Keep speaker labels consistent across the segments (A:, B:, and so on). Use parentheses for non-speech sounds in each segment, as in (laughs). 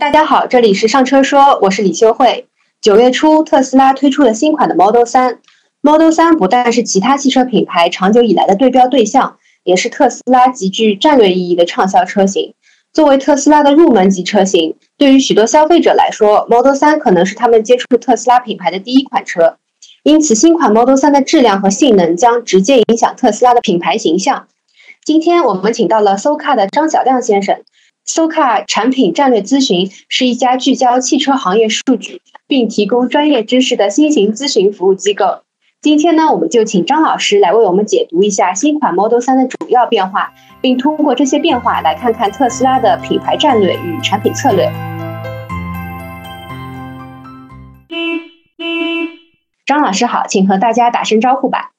A: 大家好，这里是上车说，我是李秀慧。九月初，特斯拉推出了新款的 Model 3。Model 3不但是其他汽车品牌长久以来的对标对象，也是特斯拉极具战略意义的畅销车型。作为特斯拉的入门级车型，对于许多消费者来说，Model 3可能是他们接触特斯拉品牌的第一款车。因此，新款 Model 3的质量和性能将直接影响特斯拉的品牌形象。今天我们请到了 SoCar 的张小亮先生。SoCar 产品战略咨询是一家聚焦汽车行业数据并提供专业知识的新型咨询服务机构。今天呢，我们就请张老师来为我们解读一下新款 Model 3的主要变化，并通过这些变化来看看特斯拉的品牌战略与产品策略。张老师好，请和大家打声招呼吧。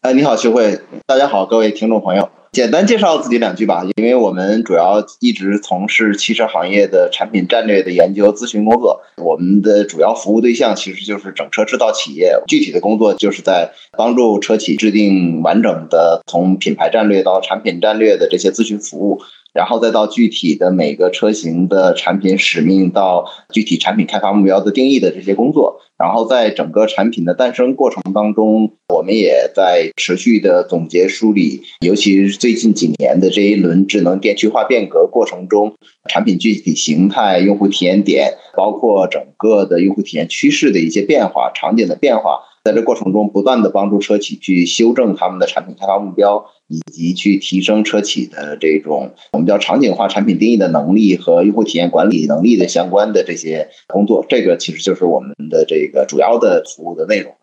B: 哎，你好，徐慧，大家好，各位听众朋友。简单介绍自己两句吧，因为我们主要一直从事汽车行业的产品战略的研究咨询工作，我们的主要服务对象其实就是整车制造企业。具体的工作就是在帮助车企制定完整的从品牌战略到产品战略的这些咨询服务。然后再到具体的每个车型的产品使命，到具体产品开发目标的定义的这些工作，然后在整个产品的诞生过程当中，我们也在持续的总结梳理，尤其是最近几年的这一轮智能电气化变革过程中，产品具体形态、用户体验点，包括整个的用户体验趋势的一些变化、场景的变化。在这过程中，不断的帮助车企去修正他们的产品开发目标，以及去提升车企的这种我们叫场景化产品定义的能力和用户体验管理能力的相关的这些工作。这个其实就是我们的这个主要的服务的内容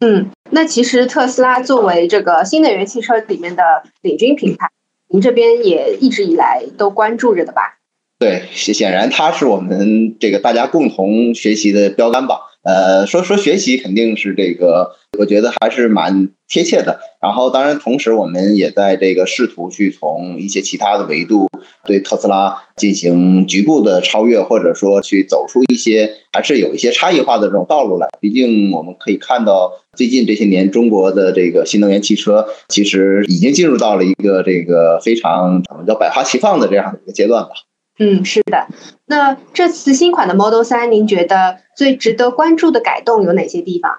A: 嗯，那其实特斯拉作为这个新能源汽车里面的领军品牌，您这边也一直以来都关注着的吧？
B: 对，显然它是我们这个大家共同学习的标杆吧。呃，说说学习肯定是这个，我觉得还是蛮贴切的。然后，当然，同时我们也在这个试图去从一些其他的维度对特斯拉进行局部的超越，或者说去走出一些还是有一些差异化的这种道路来。毕竟我们可以看到，最近这些年中国的这个新能源汽车其实已经进入到了一个这个非常怎么叫百花齐放的这样的一个阶段吧。
A: 嗯，是的。那这次新款的 Model 3，您觉得最值得关注的改动有哪些地方？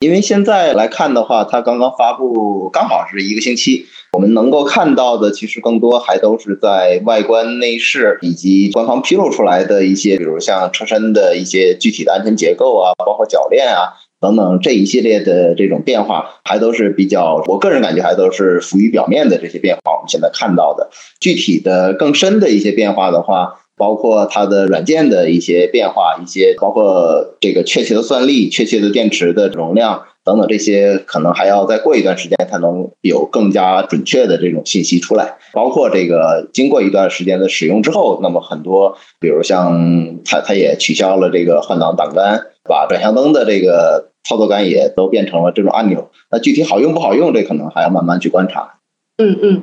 B: 因为现在来看的话，它刚刚发布，刚好是一个星期，我们能够看到的其实更多还都是在外观内饰以及官方披露出来的一些，比如像车身的一些具体的安全结构啊，包括铰链啊。等等这一系列的这种变化，还都是比较，我个人感觉还都是浮于表面的这些变化。我们现在看到的具体的更深的一些变化的话，包括它的软件的一些变化，一些包括这个确切的算力、确切的电池的容量等等这些，可能还要再过一段时间才能有更加准确的这种信息出来。包括这个经过一段时间的使用之后，那么很多，比如像它，它也取消了这个换挡挡杆。把转向灯的这个操作杆也都变成了这种按钮，那具体好用不好用，这可能还要慢慢去观察。
A: 嗯嗯，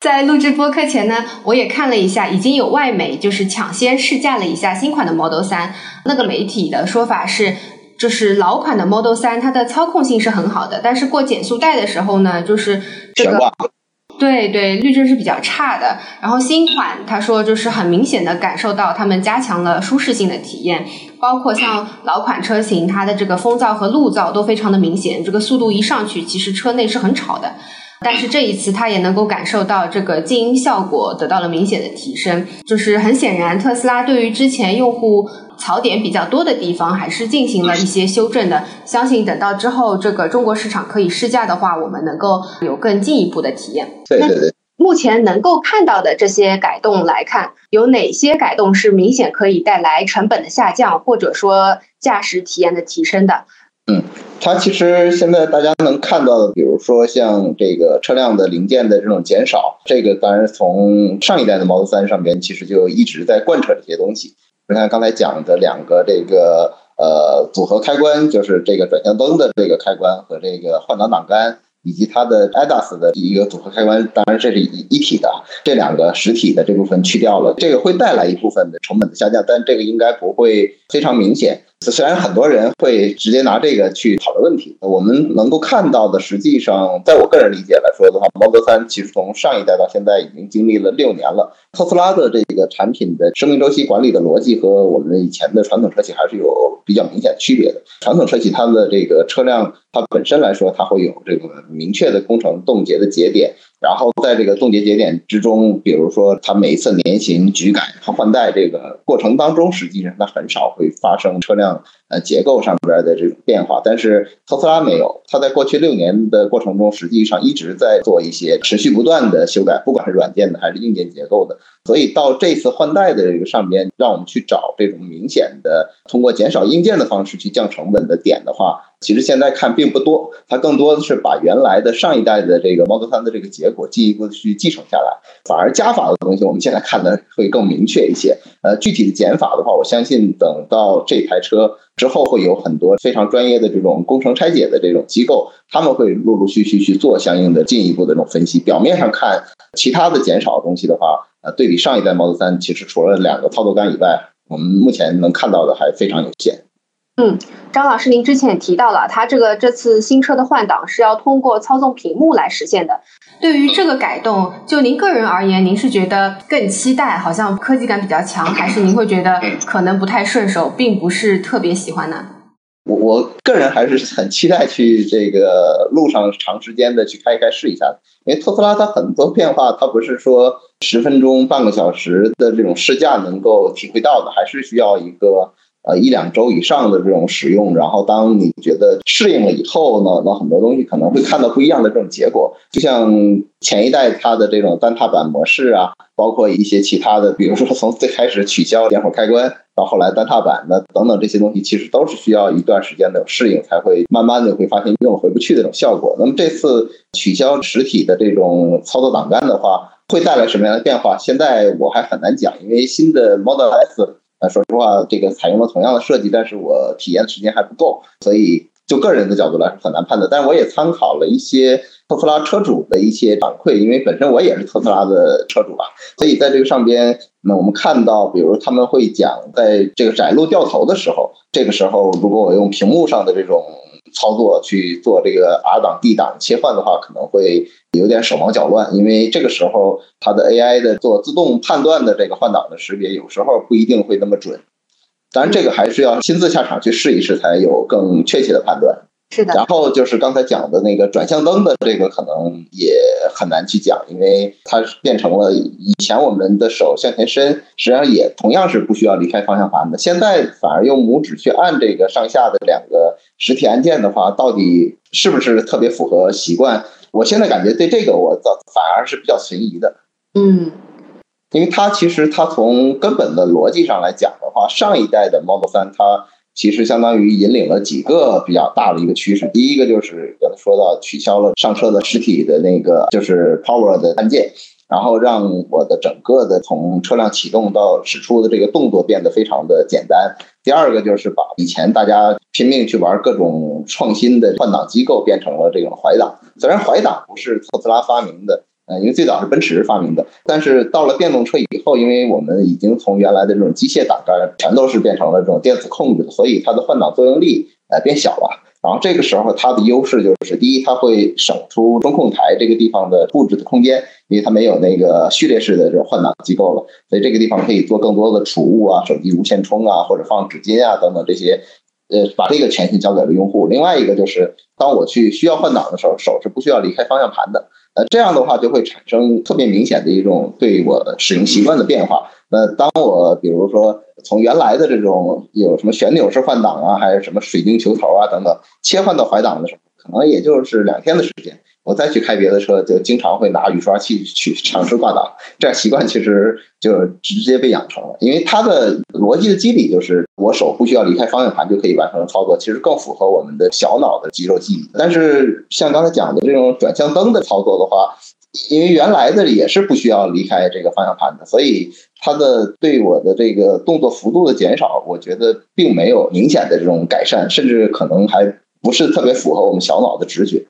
A: 在录制播客前呢，我也看了一下，已经有外媒就是抢先试驾了一下新款的 Model 3。那个媒体的说法是，就是老款的 Model 3它的操控性是很好的，但是过减速带的时候呢，就是这个。对对，滤震是比较差的。然后新款他说就是很明显的感受到他们加强了舒适性的体验，包括像老款车型，它的这个风噪和路噪都非常的明显，这个速度一上去，其实车内是很吵的。但是这一次，他也能够感受到这个静音效果得到了明显的提升。就是很显然，特斯拉对于之前用户槽点比较多的地方，还是进行了一些修正的。相信等到之后这个中国市场可以试驾的话，我们能够有更进一步的体验。
B: 对对对。
A: 目前能够看到的这些改动来看，有哪些改动是明显可以带来成本的下降，或者说驾驶体验的提升的？
B: 嗯，它其实现在大家能看到的，比如说像这个车辆的零件的这种减少，这个当然从上一代的 Model 3上边其实就一直在贯彻这些东西。你看刚才讲的两个这个呃组合开关，就是这个转向灯的这个开关和这个换挡挡杆。以及它的 ADAS 的一个组合开关，当然这是一一体的，这两个实体的这部分去掉了，这个会带来一部分的成本的下降，但这个应该不会非常明显。虽然很多人会直接拿这个去讨论问题，我们能够看到的，实际上，在我个人理解来说的话，Model 3其实从上一代到现在已经经历了六年了。特斯拉的这个产品的生命周期管理的逻辑和我们以前的传统车企还是有比较明显区别的。传统车企它的这个车辆它本身来说，它会有这个明确的工程冻结的节点。然后在这个冻结节点之中，比如说它每一次年型举改和换代这个过程当中，实际上它很少会发生车辆呃结构上边的这种变化。但是特斯拉没有，它在过去六年的过程中，实际上一直在做一些持续不断的修改，不管是软件的还是硬件结构的。所以到这次换代的这个上边，让我们去找这种明显的通过减少硬件的方式去降成本的点的话。其实现在看并不多，它更多的是把原来的上一代的这个 Model 3的这个结果进一步的去继承下来，反而加法的东西我们现在看的会更明确一些。呃，具体的减法的话，我相信等到这台车之后，会有很多非常专业的这种工程拆解的这种机构，他们会陆陆续续去做相应的进一步的这种分析。表面上看，其他的减少的东西的话，呃，对比上一代 Model 3，其实除了两个操作杆以外，我们目前能看到的还非常有限。
A: 嗯，张老师，您之前也提到了，它这个这次新车的换挡是要通过操纵屏幕来实现的。对于这个改动，就您个人而言，您是觉得更期待，好像科技感比较强，还是您会觉得可能不太顺手，并不是特别喜欢呢？
B: 我我个人还是很期待去这个路上长时间的去开一开试一下，因为特斯拉它很多变化，它不是说十分钟、半个小时的这种试驾能够体会到的，还是需要一个。呃，一两周以上的这种使用，然后当你觉得适应了以后呢，那很多东西可能会看到不一样的这种结果。就像前一代它的这种单踏板模式啊，包括一些其他的，比如说从最开始取消点火开关，到后来单踏板的等等这些东西，其实都是需要一段时间的适应，才会慢慢的会发现用回不去的这种效果。那么这次取消实体的这种操作档杆的话，会带来什么样的变化？现在我还很难讲，因为新的 Model S。那说实话，这个采用了同样的设计，但是我体验的时间还不够，所以就个人的角度来说很难判断。但是我也参考了一些特斯拉车主的一些反馈，因为本身我也是特斯拉的车主吧，所以在这个上边，那我们看到，比如他们会讲，在这个窄路掉头的时候，这个时候如果我用屏幕上的这种。操作去做这个 R 档 D 档切换的话，可能会有点手忙脚乱，因为这个时候它的 AI 的做自动判断的这个换挡的识别，有时候不一定会那么准。当然，这个还是要亲自下场去试一试，才有更确切的判断。
A: 是的，
B: 然后就是刚才讲的那个转向灯的这个，可能也很难去讲，因为它变成了以前我们的手向前伸，实际上也同样是不需要离开方向盘的。现在反而用拇指去按这个上下的两个实体按键的话，到底是不是特别符合习惯？我现在感觉对这个我倒反而是比较存疑的。
A: 嗯，
B: 因为它其实它从根本的逻辑上来讲的话，上一代的 Model 3它。其实相当于引领了几个比较大的一个趋势。第一个就是刚才说到取消了上车的实体的那个就是 power 的按键，然后让我的整个的从车辆启动到驶出的这个动作变得非常的简单。第二个就是把以前大家拼命去玩各种创新的换挡机构变成了这种怀挡。虽然怀挡不是特斯拉发明的。呃，因为最早是奔驰发明的，但是到了电动车以后，因为我们已经从原来的这种机械挡杆全都是变成了这种电子控制的，所以它的换挡作用力呃变小了。然后这个时候它的优势就是，第一，它会省出中控台这个地方的布置的空间，因为它没有那个序列式的这种换挡机构了，所以这个地方可以做更多的储物啊、手机无线充啊，或者放纸巾啊等等这些，呃，把这个权限交给了用户。另外一个就是，当我去需要换挡的时候，手是不需要离开方向盘的。呃，这样的话就会产生特别明显的一种对我使用习惯的变化。那当我比如说从原来的这种有什么旋钮式换挡啊，还是什么水晶球头啊等等，切换到怀档的时候，可能也就是两天的时间。我再去开别的车，就经常会拿雨刷器去尝试挂挡，这样习惯其实就直接被养成了。因为它的逻辑的机理就是，我手不需要离开方向盘就可以完成操作，其实更符合我们的小脑的肌肉记忆。但是像刚才讲的这种转向灯的操作的话，因为原来的也是不需要离开这个方向盘的，所以它的对我的这个动作幅度的减少，我觉得并没有明显的这种改善，甚至可能还不是特别符合我们小脑的直觉。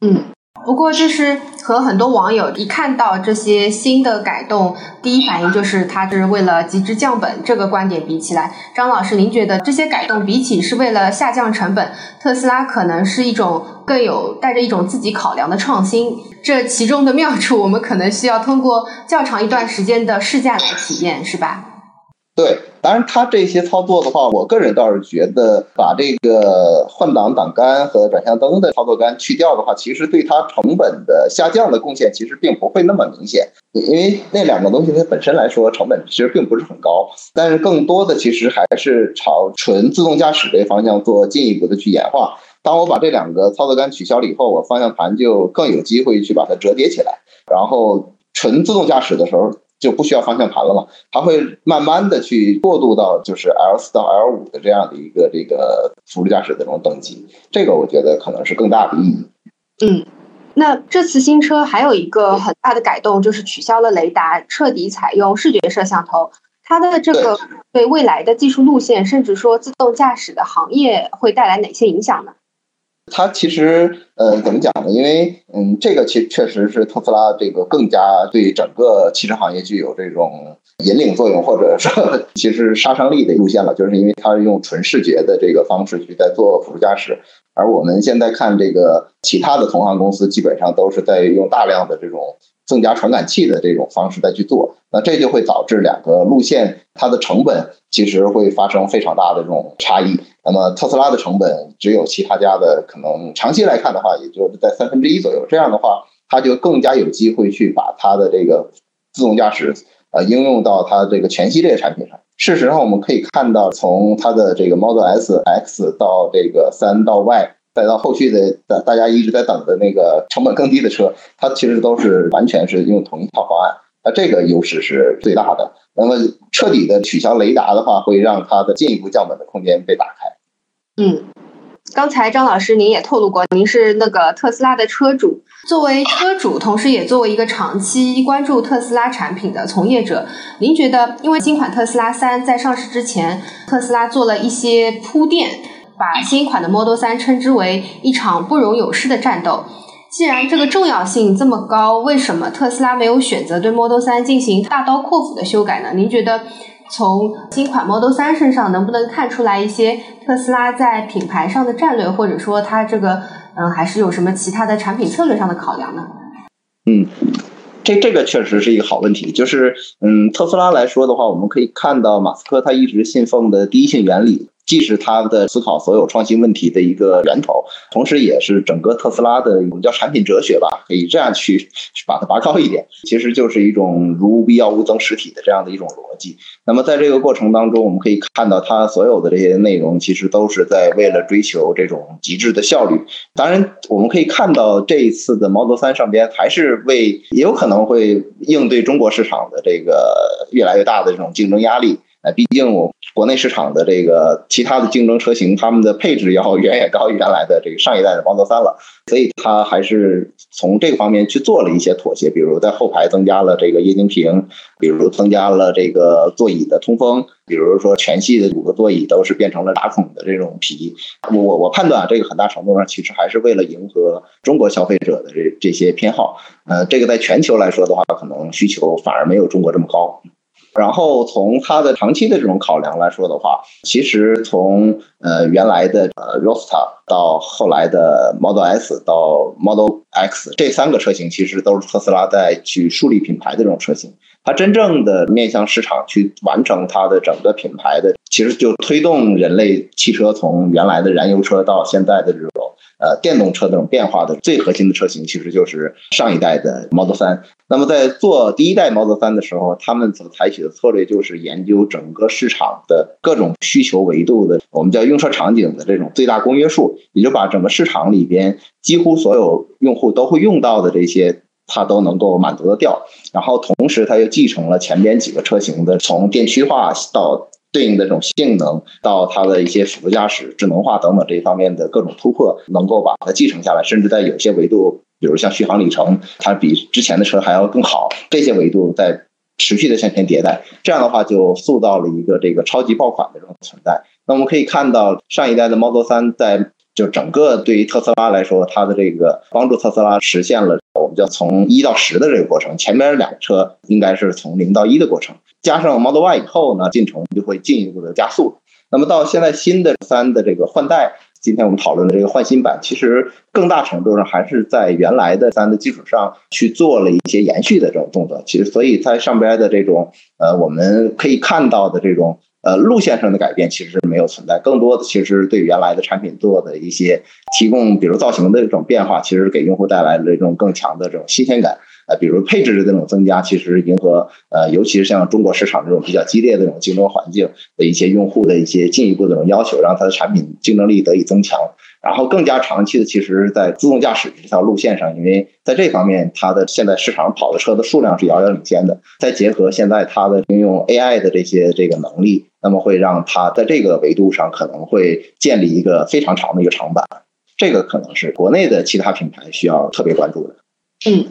A: 嗯。不过，就是和很多网友一看到这些新的改动，第一反应就是它是为了极致降本。这个观点比起来，张老师，您觉得这些改动比起是为了下降成本，特斯拉可能是一种更有带着一种自己考量的创新？这其中的妙处，我们可能需要通过较长一段时间的试驾来体验，是吧？
B: 对，当然，它这些操作的话，我个人倒是觉得，把这个换挡挡杆和转向灯的操作杆去掉的话，其实对它成本的下降的贡献其实并不会那么明显，因为那两个东西它本身来说成本其实并不是很高，但是更多的其实还是朝纯自动驾驶这方向做进一步的去演化。当我把这两个操作杆取消了以后，我方向盘就更有机会去把它折叠起来，然后纯自动驾驶的时候。就不需要方向盘了嘛？它会慢慢的去过渡到就是 L 四到 L 五的这样的一个这个辅助驾驶的这种等级，这个我觉得可能是更大的意义。
A: 嗯，那这次新车还有一个很大的改动，就是取消了雷达，彻底采用视觉摄像头。它的这个对未来的技术路线，甚至说自动驾驶的行业会带来哪些影响呢？
B: 它其实呃怎么讲呢？因为嗯，这个其确实是特斯拉这个更加对整个汽车行业具有这种引领作用，或者说 (laughs) 其实杀伤力的路线了。就是因为它是用纯视觉的这个方式去在做辅助驾驶，而我们现在看这个其他的同行公司，基本上都是在用大量的这种。增加传感器的这种方式再去做，那这就会导致两个路线它的成本其实会发生非常大的这种差异。那么特斯拉的成本只有其他家的可能长期来看的话，也就是在三分之一左右。这样的话，它就更加有机会去把它的这个自动驾驶呃应用到它这个全系列产品上。事实上，我们可以看到，从它的这个 Model S、X 到这个三到 Y。再到后续的大大家一直在等的那个成本更低的车，它其实都是完全是用同一套方案，那这个优势是最大的。那么彻底的取消雷达的话，会让它的进一步降本的空间被打开。
A: 嗯，刚才张老师您也透露过，您是那个特斯拉的车主，作为车主，同时也作为一个长期关注特斯拉产品的从业者，您觉得，因为新款特斯拉三在上市之前，特斯拉做了一些铺垫。把新款的 Model 3称之为一场不容有失的战斗。既然这个重要性这么高，为什么特斯拉没有选择对 Model 3进行大刀阔斧的修改呢？您觉得从新款 Model 三身上能不能看出来一些特斯拉在品牌上的战略，或者说它这个嗯还是有什么其他的产品策略上的考量呢？
B: 嗯，这这个确实是一个好问题。就是嗯，特斯拉来说的话，我们可以看到马斯克他一直信奉的第一性原理。既是他的思考所有创新问题的一个源头，同时也是整个特斯拉的我们叫产品哲学吧，可以这样去去把它拔高一点，其实就是一种如无必要勿增实体的这样的一种逻辑。那么在这个过程当中，我们可以看到它所有的这些内容，其实都是在为了追求这种极致的效率。当然，我们可以看到这一次的 Model 3上边还是为也有可能会应对中国市场的这个越来越大的这种竞争压力。呃，毕竟国内市场的这个其他的竞争车型，他们的配置要远远高于原来的这个上一代的 Model 3了，所以它还是从这个方面去做了一些妥协，比如在后排增加了这个液晶屏，比如增加了这个座椅的通风，比如说全系的五个座椅都是变成了打孔的这种皮。我我判断这个很大程度上其实还是为了迎合中国消费者的这这些偏好。呃，这个在全球来说的话，可能需求反而没有中国这么高。然后从它的长期的这种考量来说的话，其实从呃原来的呃 Roadster 到后来的 Model S 到 Model X 这三个车型，其实都是特斯拉在去树立品牌的这种车型。它真正的面向市场去完成它的整个品牌的，其实就推动人类汽车从原来的燃油车到现在的这种。呃，电动车这种变化的最核心的车型，其实就是上一代的 Model 3。那么在做第一代 Model 3的时候，他们所采取的策略就是研究整个市场的各种需求维度的，我们叫用车场景的这种最大公约数，也就把整个市场里边几乎所有用户都会用到的这些，它都能够满足得掉。然后同时，它又继承了前边几个车型的从电驱化到。对应的这种性能，到它的一些辅助驾驶、智能化等等这一方面的各种突破，能够把它继承下来，甚至在有些维度，比如像续航里程，它比之前的车还要更好。这些维度在持续的向前迭代，这样的话就塑造了一个这个超级爆款的这种存在。那我们可以看到，上一代的 Model 3在就整个对于特斯拉来说，它的这个帮助特斯拉实现了我们叫从一到十的这个过程。前面两个车应该是从零到一的过程，加上 Model Y 以后呢，进程就会进一步的加速。那么到现在新的三的这个换代，今天我们讨论的这个换新版，其实更大程度上还是在原来的三的基础上去做了一些延续的这种动作。其实，所以在上边的这种呃，我们可以看到的这种。呃，路线上的改变其实没有存在，更多的其实对原来的产品做的一些提供，比如造型的这种变化，其实给用户带来了这种更强的这种新鲜感。呃，比如配置的这种增加，其实迎合呃，尤其是像中国市场这种比较激烈的这种竞争环境的一些用户的一些进一步的这种要求，让它的产品竞争力得以增强。然后更加长期的，其实，在自动驾驶这条路线上，因为在这方面，它的现在市场跑的车的数量是遥遥领先的。再结合现在它的应用 AI 的这些这个能力，那么会让它在这个维度上可能会建立一个非常长的一个长板。这个可能是国内的其他品牌需要特别关注的。
A: 嗯。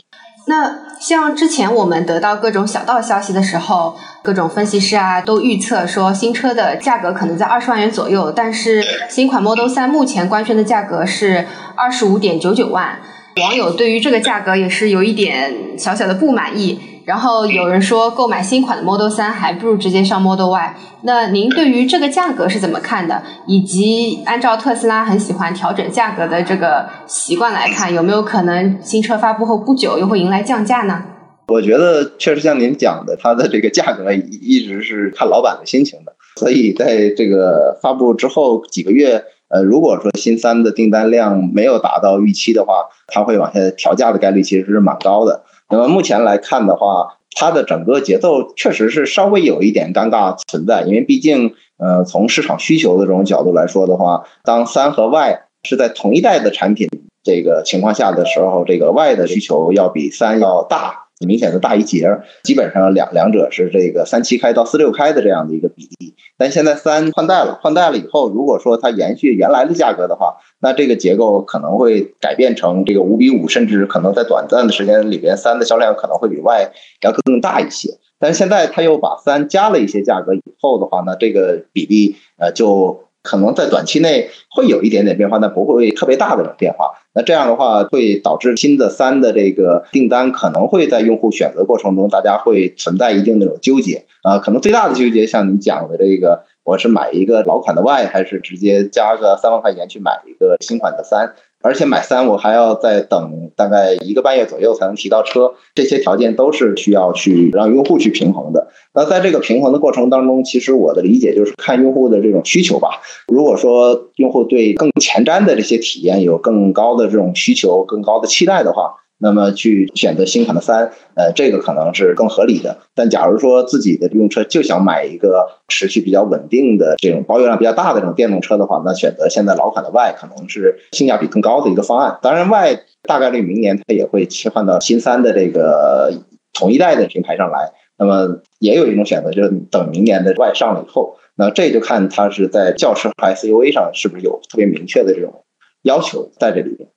A: 那像之前我们得到各种小道消息的时候，各种分析师啊都预测说新车的价格可能在二十万元左右，但是新款 Model 3目前官宣的价格是二十五点九九万，网友对于这个价格也是有一点小小的不满意。然后有人说购买新款的 Model 3还不如直接上 Model Y。那您对于这个价格是怎么看的？以及按照特斯拉很喜欢调整价格的这个习惯来看，有没有可能新车发布后不久又会迎来降价呢？
B: 我觉得确实像您讲的，它的这个价格一直是看老板的心情的。所以在这个发布之后几个月，呃，如果说新三的订单量没有达到预期的话，它会往下调价的概率其实是蛮高的。那么目前来看的话，它的整个节奏确实是稍微有一点尴尬存在，因为毕竟，呃，从市场需求的这种角度来说的话，当三和 Y 是在同一代的产品这个情况下的时候，这个 Y 的需求要比三要大。明显的大一截，基本上两两者是这个三七开到四六开的这样的一个比例。但现在三换代了，换代了以后，如果说它延续原来的价格的话，那这个结构可能会改变成这个五比五，甚至可能在短暂的时间里边，三的销量可能会比 Y 要更大一些。但是现在它又把三加了一些价格以后的话呢，这个比例呃就。可能在短期内会有一点点变化，但不会特别大的变化。那这样的话，会导致新的三的这个订单可能会在用户选择过程中，大家会存在一定的这种纠结啊。可能最大的纠结，像你讲的这个，我是买一个老款的 Y，还是直接加个三万块钱去买一个新款的三？而且买三，我还要再等大概一个半月左右才能提到车，这些条件都是需要去让用户去平衡的。那在这个平衡的过程当中，其实我的理解就是看用户的这种需求吧。如果说用户对更前瞻的这些体验有更高的这种需求、更高的期待的话，那么去选择新款的三，呃，这个可能是更合理的。但假如说自己的用车就想买一个持续比较稳定的这种保有量比较大的这种电动车的话，那选择现在老款的 Y 可能是性价比更高的一个方案。当然，Y 大概率明年它也会切换到新三的这个同一代的平台上来。那么也有一种选择，就是等明年的 Y 上了以后，那这就看它是在轿车和 SUV 上是不是有特别明确的这种要求在这里边。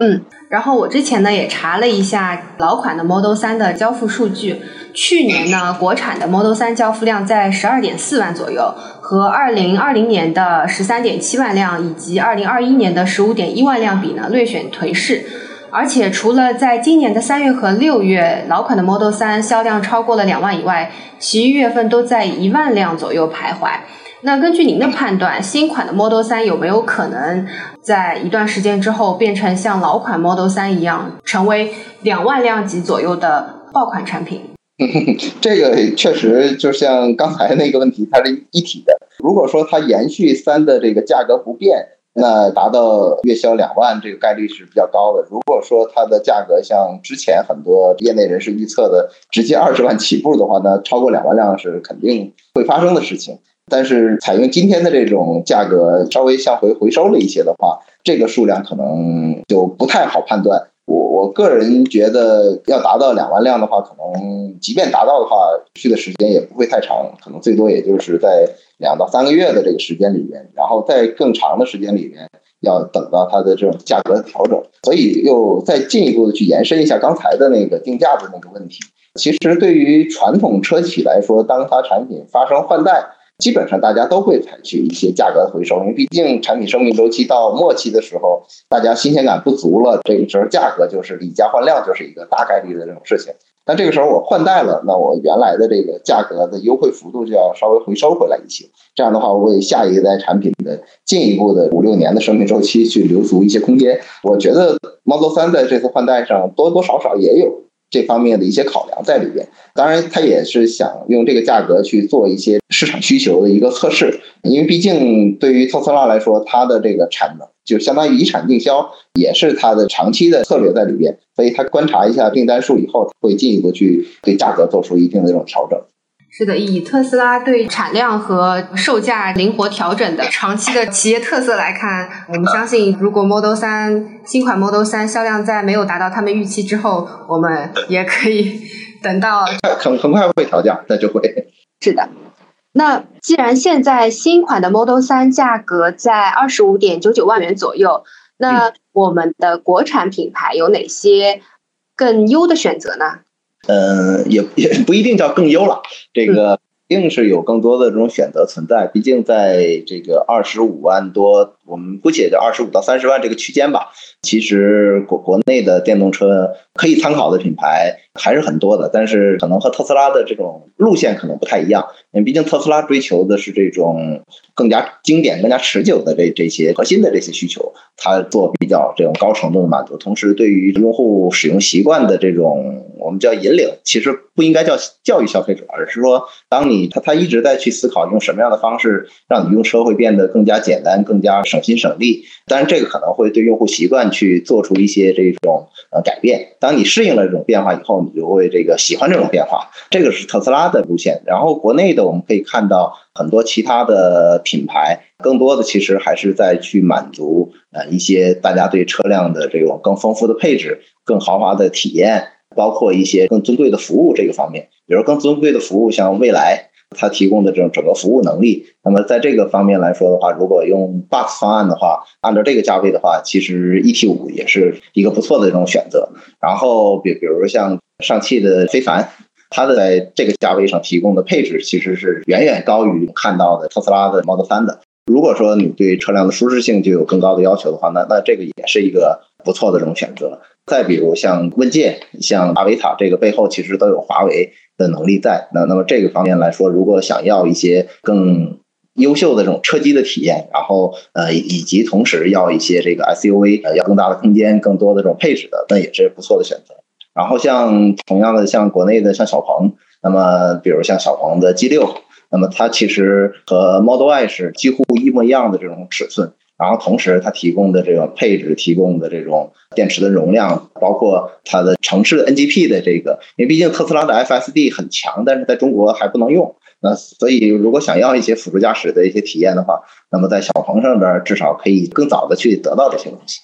A: 嗯，然后我之前呢也查了一下老款的 Model 3的交付数据，去年呢国产的 Model 3交付量在十二点四万左右，和二零二零年的十三点七万辆以及二零二一年的十五点一万辆比呢略显颓势，而且除了在今年的三月和六月老款的 Model 3销量超过了两万以外，其余月份都在一万辆左右徘徊。那根据您的判断，新款的 Model 3有没有可能在一段时间之后变成像老款 Model 3一样，成为两万辆级左右的爆款产品？(laughs)
B: 这个确实就像刚才那个问题，它是一体的。如果说它延续三的这个价格不变，那达到月销两万这个概率是比较高的。如果说它的价格像之前很多业内人士预测的直接二十万起步的话，那超过两万辆是肯定会发生的事情。但是采用今天的这种价格稍微向回回收了一些的话，这个数量可能就不太好判断。我我个人觉得要达到两万辆的话，可能即便达到的话，去的时间也不会太长，可能最多也就是在两到三个月的这个时间里面，然后在更长的时间里面要等到它的这种价格调整。所以又再进一步的去延伸一下刚才的那个定价的那个问题。其实对于传统车企来说，当它产品发生换代。基本上大家都会采取一些价格回收，因为毕竟产品生命周期到末期的时候，大家新鲜感不足了，这个时候价格就是以价换量，就是一个大概率的这种事情。但这个时候我换代了，那我原来的这个价格的优惠幅度就要稍微回收回来一些。这样的话，为下一代产品的进一步的五六年的生命周期去留足一些空间。我觉得 Model 3在这次换代上多多少少也有这方面的一些考量在里边。当然，他也是想用这个价格去做一些市场需求的一个测试，因为毕竟对于特斯拉来说，它的这个产能。就相当于以产定销，也是它的长期的策略在里边，所以他观察一下订单数以后，会进一步去对价格做出一定的这种调整。
A: 是的，以特斯拉对产量和售价灵活调整的长期的企业特色来看，我们相信，如果 Model 三新款 Model 三销量在没有达到他们预期之后，我们也可以 (laughs) 等到
B: 很很快会调价，那就会 (laughs)
A: 是的。那既然现在新款的 Model 三价格在二十五点九九万元左右，那我们的国产品牌有哪些更优的选择呢？
B: 嗯，也 (laughs) 也不一定叫更优了，这个一定是有更多的这种选择存在。毕竟在这个二十五万多，我们姑且叫二十五到三十万这个区间吧。其实国国内的电动车可以参考的品牌还是很多的，但是可能和特斯拉的这种路线可能不太一样。因为毕竟特斯拉追求的是这种更加经典、更加持久的这这些核心的这些需求，它做比较这种高程度的满足。同时，对于用户使用习惯的这种我们叫引领，其实不应该叫教育消费者，而是说，当你他他一直在去思考用什么样的方式让你用车会变得更加简单、更加省心省力。当然，这个可能会对用户习惯。去做出一些这种呃改变。当你适应了这种变化以后，你就会这个喜欢这种变化。这个是特斯拉的路线。然后国内的我们可以看到很多其他的品牌，更多的其实还是在去满足呃一些大家对车辆的这种更丰富的配置、更豪华的体验，包括一些更尊贵的服务这个方面。比如更尊贵的服务，像蔚来。它提供的这种整个服务能力，那么在这个方面来说的话，如果用 Box 方案的话，按照这个价位的话，其实 ET 五也是一个不错的这种选择。然后比比如像上汽的非凡，它的在这个价位上提供的配置其实是远远高于看到的特斯拉的 Model 三的。如果说你对车辆的舒适性就有更高的要求的话，那那这个也是一个不错的这种选择。再比如像问界、像阿维塔，这个背后其实都有华为。的能力在那，那么这个方面来说，如果想要一些更优秀的这种车机的体验，然后呃，以及同时要一些这个 SUV 呃要更大的空间、更多的这种配置的，那也是不错的选择。然后像同样的像国内的像小鹏，那么比如像小鹏的 G 六，那么它其实和 Model Y 是几乎一模一样的这种尺寸。然后同时，它提供的这个配置、提供的这种电池的容量，包括它的城市的 NGP 的这个，因为毕竟特斯拉的 FSD 很强，但是在中国还不能用。那所以，如果想要一些辅助驾驶的一些体验的话，那么在小鹏上边至少可以更早的去得到这些东西。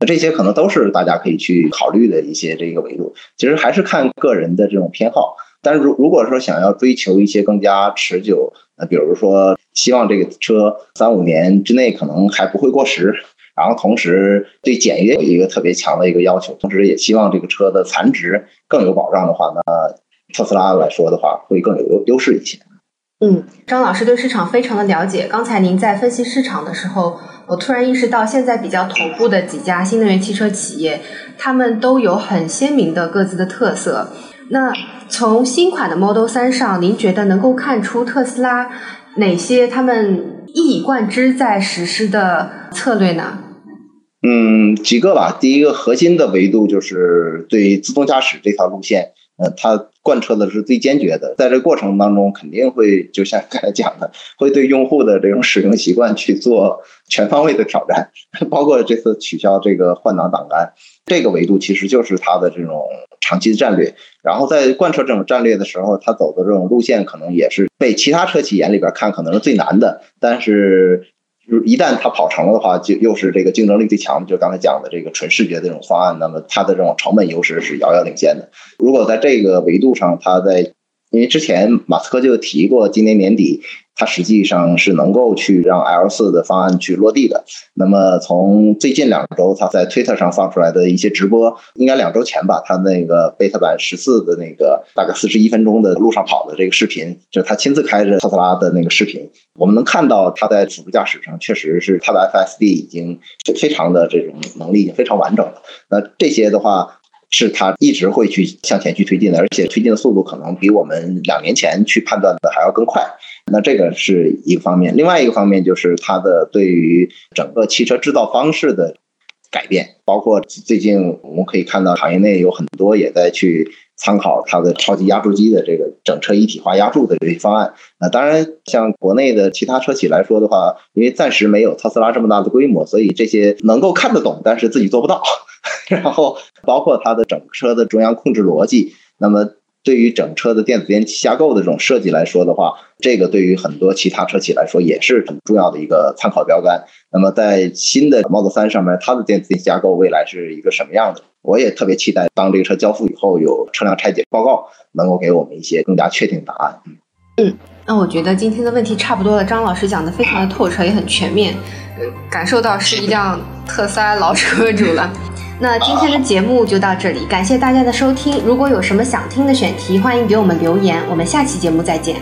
B: 那这些可能都是大家可以去考虑的一些这个维度。其实还是看个人的这种偏好。但是如如果说想要追求一些更加持久，那，比如说。希望这个车三五年之内可能还不会过时，然后同时对简约有一个特别强的一个要求，同时也希望这个车的残值更有保障的话，那特斯拉来说的话会更有优优势一些。
A: 嗯，张老师对市场非常的了解。刚才您在分析市场的时候，我突然意识到，现在比较头部的几家新能源汽车企业，他们都有很鲜明的各自的特色。那从新款的 Model 3上，您觉得能够看出特斯拉？哪些他们一以贯之在实施的策略呢？
B: 嗯，几个吧。第一个核心的维度就是对自动驾驶这条路线，呃，它贯彻的是最坚决的。在这过程当中，肯定会就像刚才讲的，(laughs) 会对用户的这种使用习惯去做全方位的挑战，(laughs) 包括这次取消这个换挡挡杆，这个维度其实就是它的这种。长期的战略，然后在贯彻这种战略的时候，它走的这种路线可能也是被其他车企眼里边看可能是最难的。但是，一旦它跑成了的话，就又是这个竞争力最强的，就刚才讲的这个纯视觉的这种方案，那么它的这种成本优势是遥遥领先的。如果在这个维度上，它在因为之前马斯克就提过，今年年底他实际上是能够去让 L 四的方案去落地的。那么从最近两周，他在 Twitter 上放出来的一些直播，应该两周前吧，他那个 beta 版十四的那个大概四十一分钟的路上跑的这个视频，就是他亲自开着特斯拉的那个视频，我们能看到他在辅助驾驶上确实是他的 FSD 已经非常的这种能力已经非常完整了。那这些的话。是它一直会去向前去推进的，而且推进的速度可能比我们两年前去判断的还要更快。那这个是一个方面，另外一个方面就是它的对于整个汽车制造方式的改变，包括最近我们可以看到行业内有很多也在去参考它的超级压铸机的这个整车一体化压铸的这些方案。那当然，像国内的其他车企来说的话，因为暂时没有特斯拉这么大的规模，所以这些能够看得懂，但是自己做不到。然后包括它的整车的中央控制逻辑，那么对于整车的电子电器架构的这种设计来说的话，这个对于很多其他车企来说也是很重要的一个参考标杆。那么在新的 Model 3上面，它的电子电器架构未来是一个什么样的？我也特别期待，当这个车交付以后，有车辆拆解报告，能够给我们一些更加确定的答案。
A: 嗯，那我觉得今天的问题差不多了，张老师讲的非常的透彻，也很全面，感受到是一辆特斯拉老车主了。那今天的节目就到这里，感谢大家的收听。如果有什么想听的选题，欢迎给我们留言。我们下期节目再见。